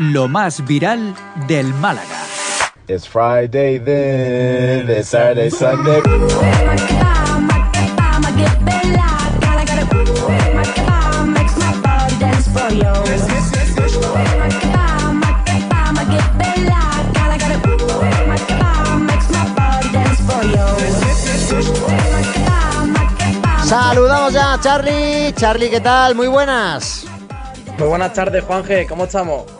lo más viral del Málaga. It's Friday then, it's Saturday, Sunday. Saludamos ya a Charlie. Charlie, ¿qué tal? Muy buenas. Muy buenas tardes, Juanje. ¿Cómo estamos?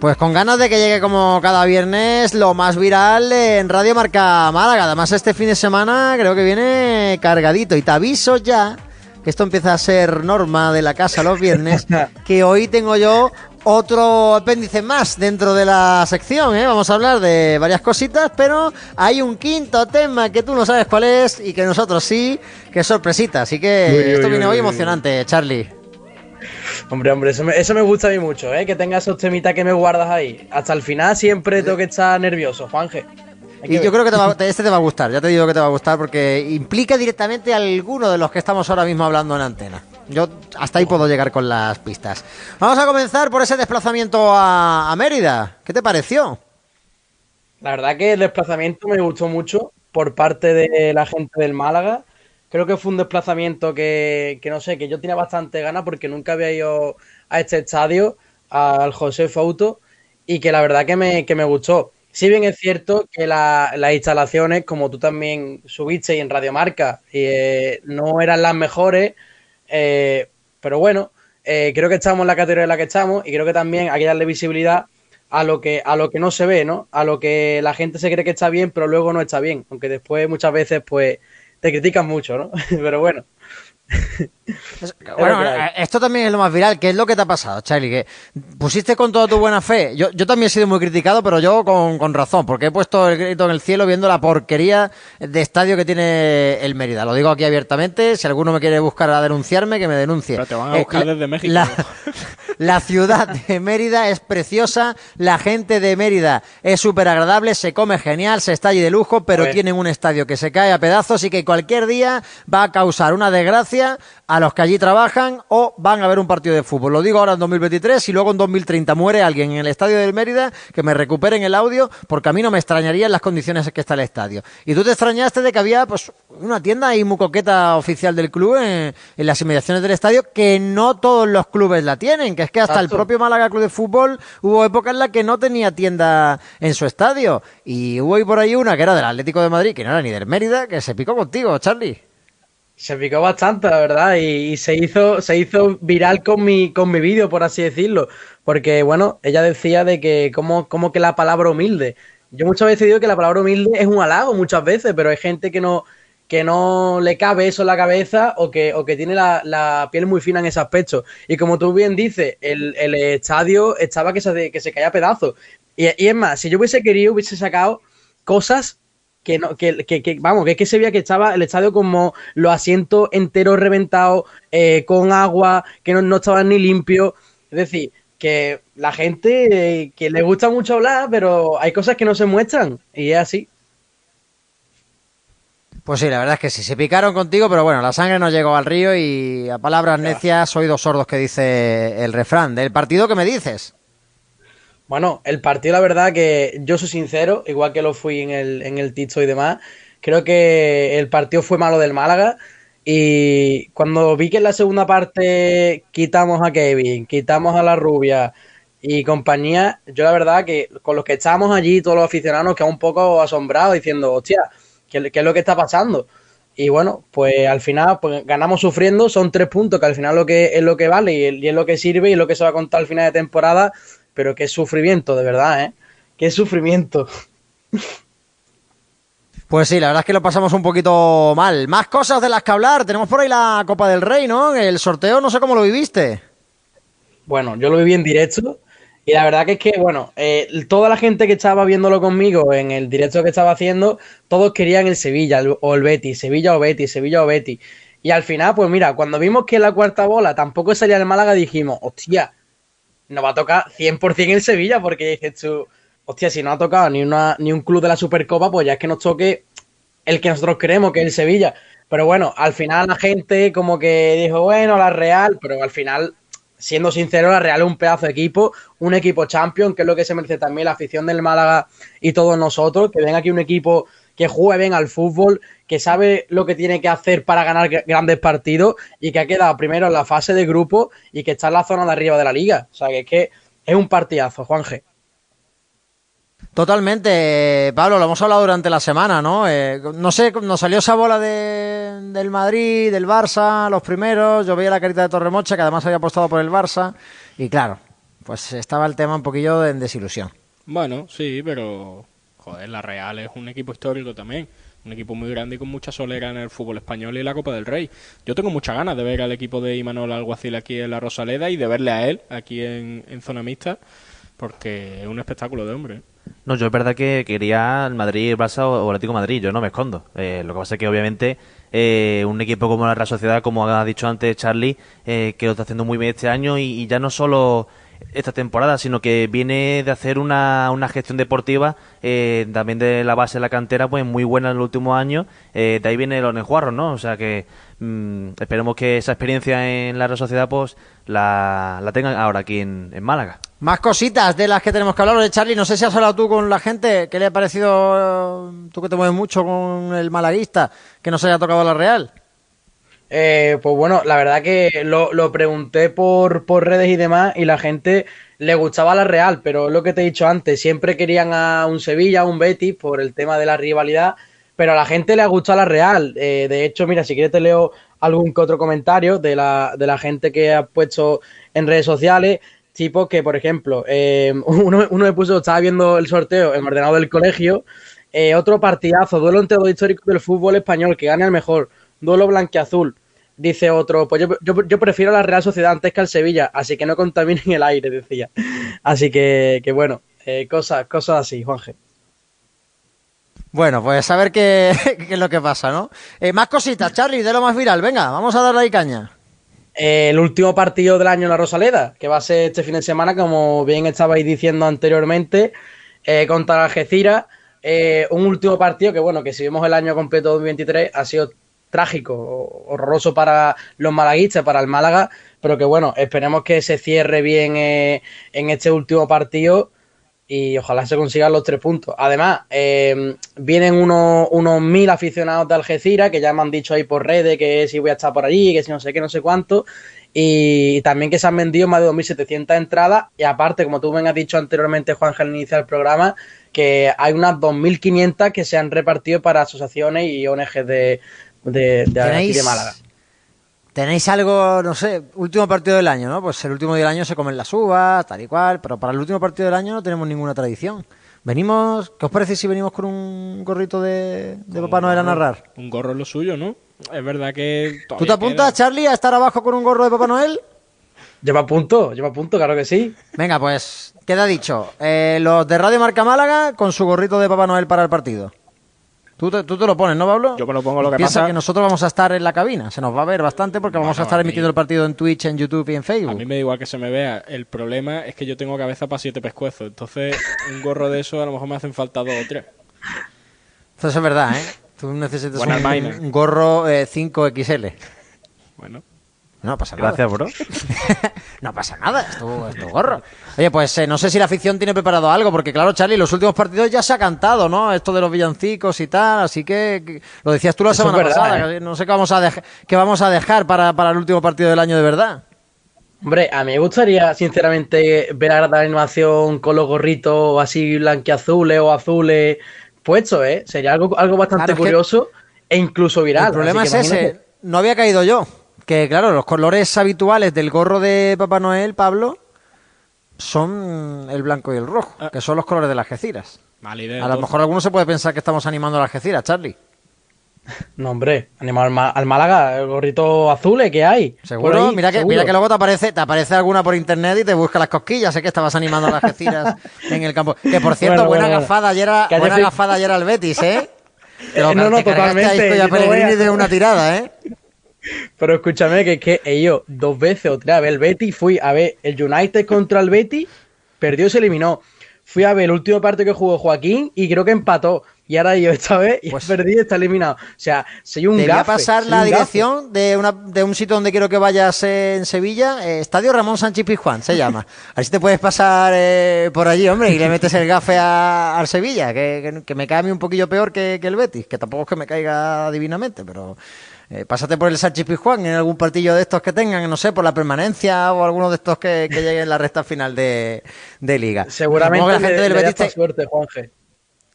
Pues con ganas de que llegue como cada viernes lo más viral en Radio Marca Málaga. Además, este fin de semana creo que viene cargadito. Y te aviso ya que esto empieza a ser norma de la casa los viernes, que hoy tengo yo otro apéndice más dentro de la sección, ¿eh? Vamos a hablar de varias cositas, pero hay un quinto tema que tú no sabes cuál es y que nosotros sí, que es sorpresita. Así que esto viene hoy emocionante, Charlie. Hombre, hombre, eso me, eso me gusta a mí mucho, ¿eh? Que tengas esos temitas que me guardas ahí. Hasta el final siempre tengo que estar nervioso, Juanje. Y yo creo que este te va a gustar, ya te digo que te va a gustar porque implica directamente a alguno de los que estamos ahora mismo hablando en antena. Yo hasta ahí puedo llegar con las pistas. Vamos a comenzar por ese desplazamiento a, Mérida. ¿Qué te pareció? La verdad que el desplazamiento me gustó mucho por parte de la gente del Málaga. Creo que fue un desplazamiento que, no sé, que yo tenía bastante ganas porque nunca había ido a este estadio, al José Fauto, y que la verdad que me, que me gustó. Si bien es cierto que las instalaciones, como tú también subiste y en Radiomarca, eh, no eran las mejores, eh, pero bueno, eh, creo que estamos en la categoría en la que estamos y creo que también hay que darle visibilidad a lo que a lo que no se ve, ¿no? A lo que la gente se cree que está bien, pero luego no está bien, aunque después muchas veces pues te critican mucho, ¿no? pero bueno, bueno, eh, esto también es lo más viral. ¿Qué es lo que te ha pasado, Charlie? Que pusiste con toda tu buena fe. Yo, yo también he sido muy criticado, pero yo con, con, razón, porque he puesto el grito en el cielo viendo la porquería de estadio que tiene el Mérida. Lo digo aquí abiertamente. Si alguno me quiere buscar a denunciarme, que me denuncie. Pero te van a eh, buscar desde México. La, ciudad de Mérida es preciosa, la gente de Mérida es súper agradable, se come genial, se está allí de lujo, pero tienen un estadio que se cae a pedazos y que cualquier día va a causar una desgracia a los que allí trabajan o van a ver un partido de fútbol. Lo digo ahora en 2023 y luego en 2030 muere alguien en el estadio del Mérida que me recuperen el audio porque a mí no me extrañaría en las condiciones en que está el estadio. Y tú te extrañaste de que había pues una tienda ahí muy coqueta oficial del club en, las inmediaciones del estadio que no todos los clubes la tienen, que es que hasta el propio Málaga Club de Fútbol hubo época en la que no tenía tienda en su estadio y hubo ahí por ahí una que era del Atlético de Madrid, que no era ni del Mérida, que se picó contigo, Charlie. Se picó bastante, la verdad, y, se hizo, se hizo viral con mi, con mi vídeo, por así decirlo. Porque, bueno, ella decía de que, como, que la palabra humilde. Yo muchas veces digo que la palabra humilde es un halago, muchas veces, pero hay gente que no, que no le cabe eso en la cabeza o que, o que tiene la, piel muy fina en ese aspecto. Y como tú bien dices, el, el estadio estaba que se, que se caía a pedazos. Y, y es más, si yo hubiese querido, hubiese sacado cosas que, no, que, que, vamos, que es que se veía que estaba el estadio como los asientos enteros reventados, eh, con agua, que no, no estaban ni limpios. Es decir, que la gente eh, que le gusta mucho hablar, pero hay cosas que no se muestran, y es así. Pues sí, la verdad es que sí, se picaron contigo, pero bueno, la sangre no llegó al río y a palabras necias, oídos sordos que dice el refrán. ¿Del partido que me dices? Bueno, el partido, la verdad que yo soy sincero, igual que lo fui en el, en el Tisto y demás, creo que el partido fue malo del Málaga. Y cuando vi que en la segunda parte quitamos a Kevin, quitamos a la rubia y compañía, yo la verdad que con los que estábamos allí, todos los aficionados, quedamos un poco asombrados diciendo, hostia, ¿qué, ¿qué, es lo que está pasando? Y bueno, pues al final pues ganamos sufriendo, son tres puntos que al final lo que es lo que vale y, y es lo que sirve y es lo que se va a contar al final de temporada pero qué sufrimiento, de verdad, ¿eh? Qué sufrimiento. Pues sí, la verdad es que lo pasamos un poquito mal. Más cosas de las que hablar. Tenemos por ahí la Copa del Rey, ¿no? El sorteo, no sé cómo lo viviste. Bueno, yo lo viví en directo. Y la verdad que es que, bueno, eh, toda la gente que estaba viéndolo conmigo en el directo que estaba haciendo, todos querían el Sevilla o el Betty, Sevilla o Betty, Sevilla o Betty. Y al final, pues mira, cuando vimos que la cuarta bola tampoco salía el Málaga, dijimos, hostia, no va a tocar 100% el Sevilla, porque dices tú, hostia, si no ha tocado ni, una, ni un club de la Supercopa, pues ya es que nos toque el que nosotros queremos, que es el Sevilla. Pero bueno, al final la gente como que dijo, bueno, la Real, pero al final siendo sincero, la Real es un pedazo de equipo, un equipo champion, que es lo que se merece también la afición del Málaga y todos nosotros, que venga aquí un equipo que juegue bien al fútbol, que sabe lo que tiene que hacer para ganar grandes partidos y que ha quedado primero en la fase de grupo y que está en la zona de arriba de la liga. O sea, que es que es un partidazo, Juan G. Totalmente, Pablo, lo hemos hablado durante la semana, ¿no? Eh, no sé, nos salió esa bola de, del Madrid, del Barça, los primeros, yo veía la carita de Torremocha, que además había apostado por el Barça, y claro, pues estaba el tema un poquillo de desilusión. Bueno, sí, pero, joder, la Real es un equipo histórico también, un equipo muy grande y con mucha solera en el fútbol español y la Copa del Rey. Yo tengo muchas ganas de ver al equipo de Imanol Alguacil aquí en la Rosaleda y de verle a él aquí en, en zona mixta, porque es un espectáculo de hombre. No, yo es verdad que quería el Madrid, el Barça o el Atlético Madrid, yo no me escondo. Eh, lo que pasa es que obviamente eh, un equipo como la Real Sociedad, como ha dicho antes Charlie, eh, que lo está haciendo muy bien este año y, ya no solo esta temporada, sino que viene de hacer una, una gestión deportiva también de la base de la cantera, pues muy buena en los últimos años. de ahí viene los Nejuarros, ¿no? O sea que mm, esperemos que esa experiencia en la Real Sociedad pues la, la tengan ahora aquí en Málaga. Más cositas de las que tenemos que hablar. de Charlie, no sé si has hablado tú con la gente. ¿Qué le ha parecido, eh, tú que te mueves mucho con el malaguista, que no se haya tocado la Real? Eh, pues bueno, la verdad que lo, pregunté por, por, redes y demás y la gente le gustaba la Real, pero lo que te he dicho antes, siempre querían a un Sevilla, a un Betis por el tema de la rivalidad, pero a la gente le ha gustado la Real. Eh, de hecho, mira, si quieres te leo algún que otro comentario de la, gente que ha puesto en redes sociales tipo que, por ejemplo, eh, uno, me puso, estaba viendo el sorteo en ordenado del colegio, eh, otro partidazo, duelo entre dos históricos del fútbol español, que gane el mejor, duelo blanqueazul. Dice otro, pues yo, yo, prefiero la Real Sociedad antes que al Sevilla, así que no contaminen el aire, decía. Así que, que bueno, eh, cosas, cosas así, Juanje. Bueno, pues a ver qué, qué es lo que pasa, ¿no? más cositas, Charlie, de lo más viral. Venga, vamos a darle ahí caña el último partido del año en la Rosaleda, que va a ser este fin de semana, como bien estabais diciendo anteriormente, eh, contra Algeciras. Eh, un último partido que, bueno, que si vemos el año completo 2023, ha sido trágico, horroroso para los malaguistas, para el Málaga, pero que, bueno, esperemos que se cierre bien eh, en este último partido y ojalá se consigan los tres puntos. Además, eh, vienen unos, unos mil aficionados de Algeciras que ya me han dicho ahí por redes que si voy a estar por allí, que si no sé qué, no sé cuánto. Y también que se han vendido más de 2.700 entradas. Y aparte, como tú me has dicho anteriormente, Juan, al iniciar el programa, que hay unas 2.500 que se han repartido para asociaciones y ONG de, de, de Málaga. Tenéis algo, no sé, último partido del año, ¿no? Pues el último del año se comen las uvas, tal y cual, pero para el último partido del año no tenemos ninguna tradición. Venimos, ¿qué os parece si venimos con un gorrito de, Papá Noel a narrar? Un gorro es lo suyo, ¿no? Es verdad que... ¿Tú te apuntas, Charlie, a estar abajo con un gorro de Papá Noel? Lleva punto, lleva punto, claro que sí. Venga, pues, queda dicho. Eh, los de Radio Marca Málaga con su gorrito de Papá Noel para el partido. Tú te, lo pones, ¿no, Pablo? Yo me lo pongo lo que Piensa pasa. que nosotros vamos a estar en la cabina. Se nos va a ver bastante porque vamos a estar emitiendo el partido en Twitch, en YouTube y en Facebook. A mí me da igual que se me vea. El problema es que yo tengo cabeza para siete pescuezos. Entonces, un gorro de eso a lo mejor me hacen falta dos o tres. Eso es verdad, ¿eh? Tú necesitas un, gorro 5XL. Eh, bueno. No pasa nada. Gracias, bro. no pasa nada, es tu, gorro. Oye, pues eh, no sé si la afición tiene preparado algo, porque claro, Charlie, los últimos partidos ya se ha cantado, ¿no? Esto de los villancicos y tal, así que, lo decías tú la semana pasada, ¿eh? no sé qué vamos a, qué vamos a dejar para, el último partido del año de verdad. Hombre, a mí me gustaría, sinceramente, ver a la animación con los gorritos así blanquiazules o azules puestos, ¿eh? Sería algo, algo bastante curioso e incluso viral. El problema es ese, no había caído yo. Que claro, los colores habituales del gorro de Papá Noel, Pablo, son el blanco y el rojo, ah. que son los colores de las Algeciras. a lo mejor alguno se puede pensar que estamos animando a las Algeciras, Charlie. No, hombre, animar al, Málaga, el gorrito azul que hay. Seguro, mira, que, mira que luego te aparece, te aparece alguna por internet y te busca las cosquillas. Sé que estabas animando a las Algeciras en el campo. Que por cierto, buena gafada ayer, buena gafada ayer al Betis, ¿eh? no, no, totalmente. Pellegrini de una tirada, ¿eh? Pero escúchame que es que ellos dos veces o tres a ver el Betty, fui a ver el United contra el Betty, perdió y se eliminó. Fui a ver el último partido que jugó Joaquín y creo que empató. y ahora yo esta vez y Pues- perdido y está eliminado. O sea, soy un Te voy a gafe. pasar la gafe. dirección de, una, de un sitio donde quiero que vayas eh, en Sevilla, eh, Estadio Ramón Sánchez Pizjuán, se llama. A ver si te puedes pasar eh, por allí, hombre, y le metes el gafe a- al Sevilla, que, que- que me cae a mí un poquillo peor que, que el Betis, que tampoco es que me caiga divinamente, pero eh, pásate por el Sánchez Pizjuán en algún partido de estos que tengan, no sé, por la permanencia o alguno de estos que, que lleguen en la recta final de, de liga. Seguramente la gente le- del le Betis te- suerte, Juanje.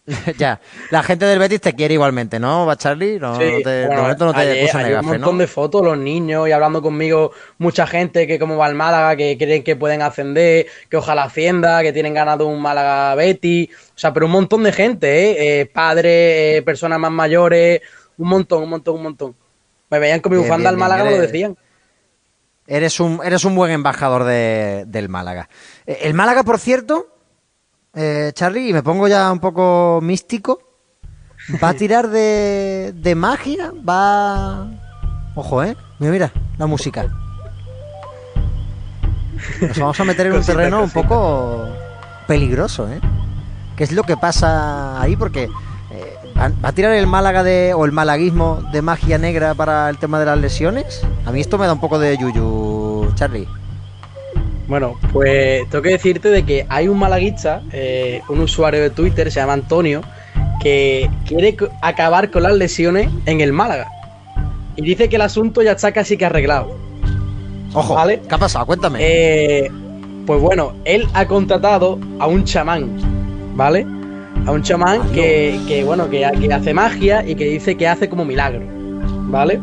ya, la gente del Betis te quiere igualmente, ¿no, va Charlie? No, Sí, no te, de bueno, momento no te ayer- puso ayer negafe, un montón ¿no? de fotos, los niños y hablando conmigo, mucha gente que como va el Málaga, que creen que pueden ascender, que ojalá ascienda, que tienen ganas de un Málaga Betty, o sea, pero un montón de gente, ¿eh? Eh, padres, eh, personas más mayores, un montón, un montón, un montón. Me veían con mi Bien, bufanda bien, al Málaga, me lo decían. Eres un, eres un buen embajador de- del Málaga. Eh, El Málaga, por cierto, eh, Charlie, y me pongo ya un poco místico, va a tirar de, de magia, va... Ojo, ¿eh? Mira, mira, la música. Nos vamos a meter en un terreno un poco peligroso, ¿eh? ¿Qué es lo que pasa ahí? Porque ¿va a tirar el Málaga de, o el malaguismo de magia negra para el tema de las lesiones? A mí esto me da un poco de yuyu, Charlie. Bueno, pues tengo que decirte de que hay un malaguista, eh, un usuario de Twitter, se llama Antonio, que quiere acabar con las lesiones en el Málaga. Y dice que el asunto ya está casi que arreglado. Ojo, Vale. ¿qué ha pasado? Cuéntame. Eh, pues bueno, él ha contratado a un chamán, ¿vale? A un chamán que, que, bueno, que, que hace magia y que dice que hace como milagro, ¿vale?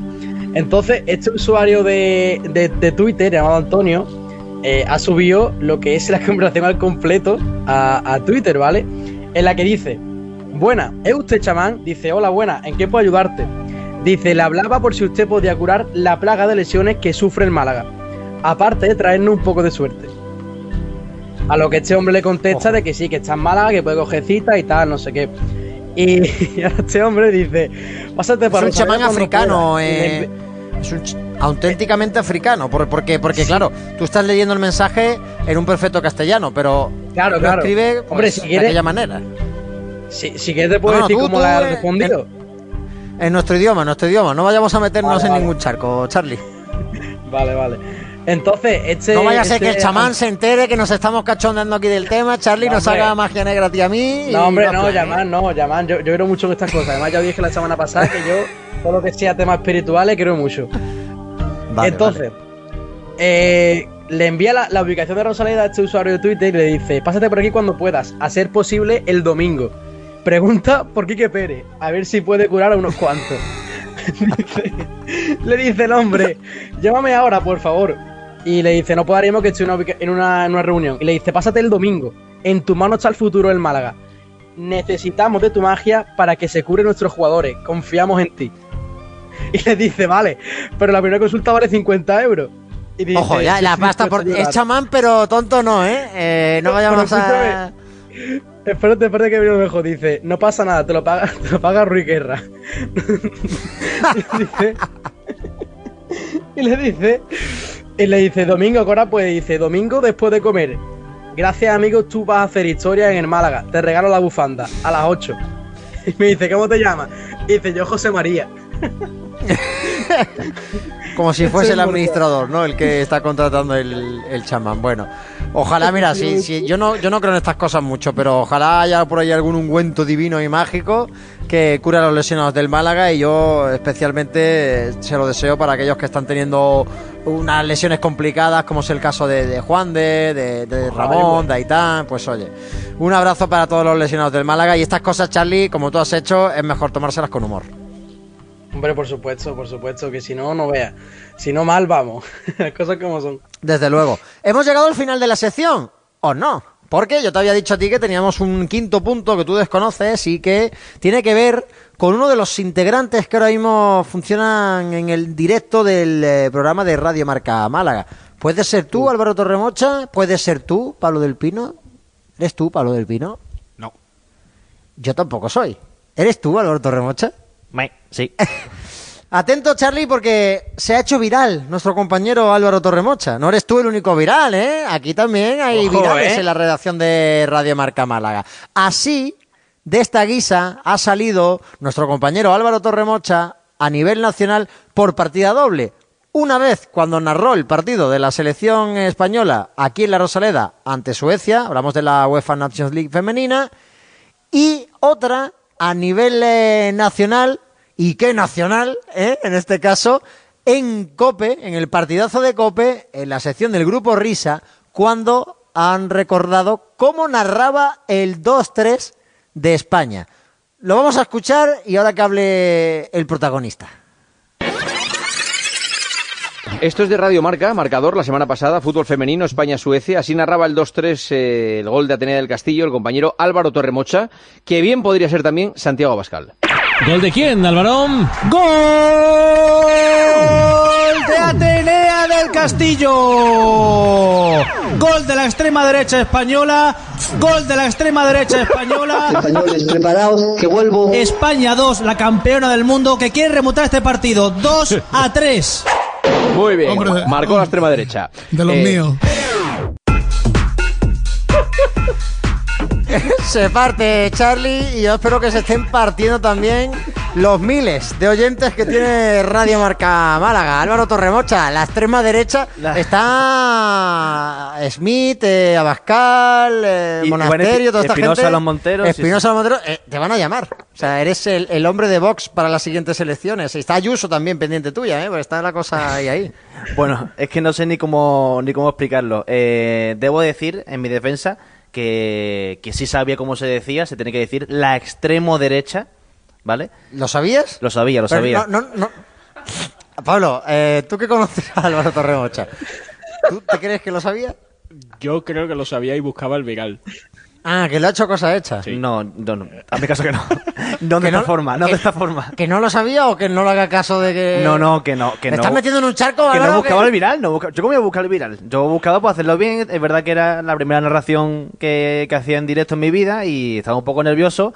Entonces, este usuario de, de- de Twitter, llamado Antonio, eh, ha subido lo que es la conversación al completo a, a Twitter, ¿vale? En la que dice, buena, ¿es usted chamán? Dice, hola, buena, ¿en qué puedo ayudarte? Dice, le hablaba por si usted podía curar la plaga de lesiones que sufre el Málaga aparte de traernos un poco de suerte. A lo que este hombre le contesta de que sí, que está en Málaga, que puede coger cita y tal, no sé qué. Y, ahora este hombre dice, pásate es para un chamán africano, puedas". Y le eh, es un ch- auténticamente africano, por- porque, porque claro, tú estás leyendo el mensaje en un perfecto castellano, pero Claro, lo claro. escribe Hombre, pues, si de quieres- aquella manera. Si, si quieres te puedo No, no, decir tú- cómo tú, eh, respondido. En nuestro idioma, en nuestro idioma, no vayamos a meternos Vale, en vale. ningún charco, Charlie. Vale, vale. Entonces, este... No vaya a ser este- que el chamán se entere que nos estamos cachondeando aquí del tema, Charlie, No, nos hombre. haga magia negra a ti a mí. No, hombre, no, llamar, no, llamar. Yo, yo creo mucho en estas cosas. Además, ya dije la semana pasada que yo, todo lo que sea temas espirituales, creo mucho. Vale, Entonces, eh, le envía la, la ubicación de Rosaleda a este usuario de Twitter y le dice: Pásate por aquí cuando puedas, a ser posible el domingo. Pregunta por Quique Pérez, a ver si puede curar a unos cuantos. Dice- le dice el hombre: Llámame ahora, por favor. Y le dice: No podremos que estoy en una, en una- reunión. Y le dice: Pásate el domingo. En tu mano está el futuro del Málaga. Necesitamos de tu magia para que se curen nuestros jugadores. Confiamos en ti. Y le dice, vale, pero la primera consulta vale 50 euros. Y dice, Ojo, ya, "Sí, la pasta por... Es ayudar". chamán, pero tonto no, ¿eh? Eh, no Pero vayamos a... Espérate, espérate que viene mejor. Dice, no pasa nada, te lo paga, te lo paga Rui Guerra. y, dice, y le dice, y le dice, Domingo, ¿qué hora puede? Dice, Domingo después de comer. Gracias, amigos, tú vas a hacer historia en el Málaga. Te regalo la bufanda a las 8. Y me dice, ¿cómo te llamas? Y dice, yo José María. Como si fuese el administrador, ¿no? El que está contratando el, el chamán. Bueno, ojalá, mira, si, si- yo, no, yo no creo en estas cosas mucho, pero ojalá haya por ahí algún ungüento divino y mágico que cure a los lesionados del Málaga y yo especialmente se lo deseo para aquellos que están teniendo unas lesiones complicadas, como es el caso de, de Juan de, de, de Ramón, de Aitán. Pues oye, un abrazo para todos los lesionados del Málaga y estas cosas, Charlie, como tú has hecho, es mejor tomárselas con humor. Hombre, por supuesto, por supuesto, que si no, no vea. Si no, mal vamos. Las cosas como son. Desde luego. ¿Hemos llegado al final de la sección? ¿O no? Porque yo te había dicho a ti que teníamos un quinto punto que tú desconoces y que tiene que ver con uno de los integrantes que ahora mismo funcionan en el directo del eh, programa de Radio Marca Málaga. ¿Puede ser tú, Álvaro Torremocha? ¿Puede ser tú, Pablo del Pino? ¿Eres tú, Pablo del Pino? No. Yo tampoco soy. ¿Eres tú, Álvaro Torremocha? Sí. Atento, Charlie, porque se ha hecho viral nuestro compañero Álvaro Torremocha. No eres tú el único viral, ¿eh? Aquí también hay Ojo, virales ¿eh? en la redacción de Radio Marca Málaga. Así de esta guisa ha salido nuestro compañero Álvaro Torremocha a nivel nacional por partida doble. Una vez cuando narró el partido de la selección española aquí en la Rosaleda ante Suecia, hablamos de la UEFA Nations League femenina, y otra a nivel eh, nacional, y qué nacional, eh, en este caso, en Cope, en el partidazo de Cope, en la sección del grupo Risa, cuando han recordado cómo narraba el 2-3 de España. Lo vamos a escuchar y ahora que hable el protagonista. Esto es de Radio Marca, marcador la semana pasada, fútbol femenino, España-Suecia. Así narraba el 2-3 eh, el gol de Atenea del Castillo, el compañero Álvaro Torremocha, que bien podría ser también Santiago Abascal. ¿Gol de quién, Álvaro? ¡Gol de Atenea del Castillo! Gol de la extrema derecha española. Gol de la extrema derecha española. Españoles, preparados, que vuelvo. España 2, la campeona del mundo, que quiere remontar este partido 2 a 3. Muy bien, Hombre, marcó la extrema derecha. De los Eh, míos. Se parte Charlie y yo espero que se estén partiendo también los miles de oyentes que tiene Radio Marca Málaga. Álvaro Torremocha, la extrema derecha La- está Smith, eh, Abascal, eh, Y- Monasterio, toda esta Espinosa, gente. Los Monteros, sí, Espinosa Los Monteros, eh, te van a llamar. O sea, eres el, el hombre de Vox para las siguientes elecciones. Está Ayuso también pendiente tuya, ¿eh? Porque está la cosa ahí, ahí. Bueno, es que no sé ni cómo, ni cómo explicarlo. Eh, debo decir, en mi defensa, que, que sí sabía cómo se decía, se tiene que decir la extremo derecha, ¿vale? ¿Lo sabías? Lo sabía, lo Pero sabía. no- no- no- Pablo, eh, tú que conoces a Álvaro Torremocha, ¿tú te crees que lo sabía? Yo creo que lo sabía y buscaba el viral. Ah, que lo ha hecho cosa hecha. Sí. No, no, no. Hazme caso que no. No de esta forma, no que- de esta forma. ¿Que no lo sabía o que no le haga caso de que.? No, no, que no, que ¿Me no. estás metiendo en un charco, Que no buscaba que- el viral, no busca- yo cómo voy a buscar el viral. Yo buscaba por hacerlo bien, es verdad que era la primera narración que, que hacía en directo en mi vida y estaba un poco nervioso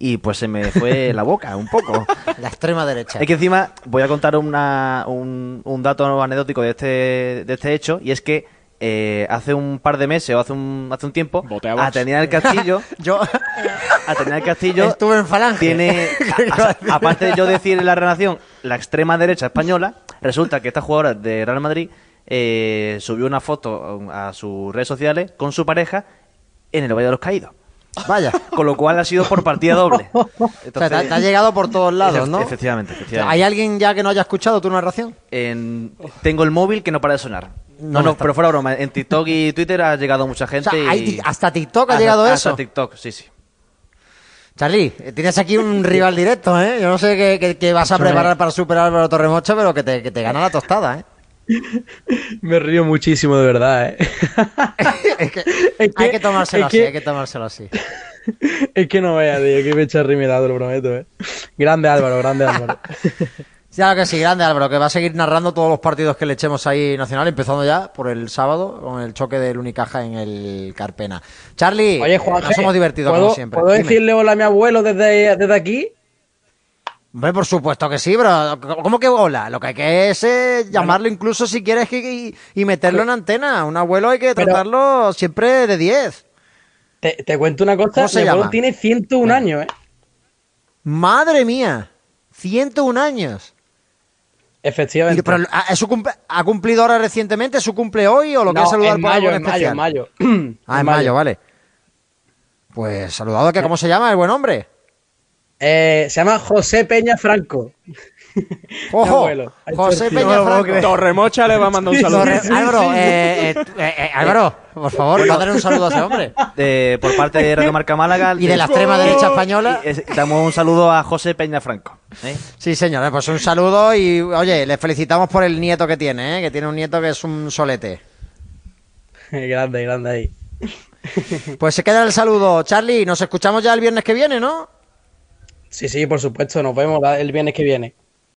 y pues se me fue la boca un poco. La extrema derecha. Es que encima voy a contar una, un, un dato anecdótico de este, de este hecho y es que eh, hace un par de meses o hace un, hace un tiempo Vox. Atenea del Castillo Yo Atenea del Castillo estuve en Falange. tiene, a- a- aparte de yo decir en la relación la extrema derecha española, resulta que esta jugadora de Real Madrid eh, subió una foto a sus redes sociales con su pareja en el Valle de los Caídos. Vaya. Con lo cual ha sido por partida doble. O sea, te, ha- te ha llegado por todos lados, ¿no? Efectivamente, efectivamente. ¿Hay alguien ya que no haya escuchado tu narración? En- tengo el móvil que no para de sonar. No No, pero fuera broma. En TikTok y Twitter ha llegado mucha O gente. sea, y- hasta TikTok ha Hasta- llegado hasta eso. TikTok, sí, sí. Charlie, tienes aquí un rival directo, ¿eh? Yo no sé qué, qué- qué vas a preparar para superar a Álvaro Torremocha, pero que te, que te gana la tostada, ¿eh? Me río muchísimo, de verdad, ¿eh? Es que Es hay que- tomárselo es así, hay que tomárselo así. Es que no vea, tío, que me echa me da, te lo prometo, ¿eh? Grande Álvaro, grande Álvaro. Claro que sí, grande Álvaro, que va a seguir narrando todos los partidos que le echemos ahí nacional, empezando ya por el sábado con el choque del Unicaja en el Carpena. Charlie, Oye, Juan, nos hemos divertido ¿puedo, como siempre. ¿Puedo Dime. decirle hola a mi abuelo desde, desde aquí? Hombre, por supuesto que sí, pero ¿cómo que hola? Lo que hay que es eh, llamarlo incluso si quieres y, y meterlo en antena. Un abuelo hay que Pero- tratarlo siempre de 10. Te, te cuento una cosa, ¿Cómo se mi abuelo llama? tiene 101 años, ¿eh? Madre mía, 101 años. Efectivamente. Pero, ¿ha, es su cumple- ¿Ha cumplido ahora recientemente? ¿Su cumple hoy o lo No, que saludar en por mayo, en en mayo, especial? en mayo. Ah, en mayo, vale. Pues saludado, que ¿cómo se llama el buen hombre? Eh, se llama José Peña Franco. ¡Ojo! abuelo. José Peña no Franco. Torremocha le va a mandar un saludo. Torre- Álvaro, eh, eh, eh, eh, Álvaro, por favor, mándale un saludo a ese hombre. De- por parte de Radio Marca Málaga. Y de la extrema derecha española. y es- damos un saludo a José Peña Franco. ¿eh? Sí, señor, pues un saludo y, oye, le felicitamos por el nieto que tiene, ¿eh? que tiene un nieto que es un solete. grande, grande ahí. Pues se queda el saludo, Charlie, nos escuchamos ya el viernes que viene, ¿no? Sí, sí, por supuesto, nos vemos el viernes que viene.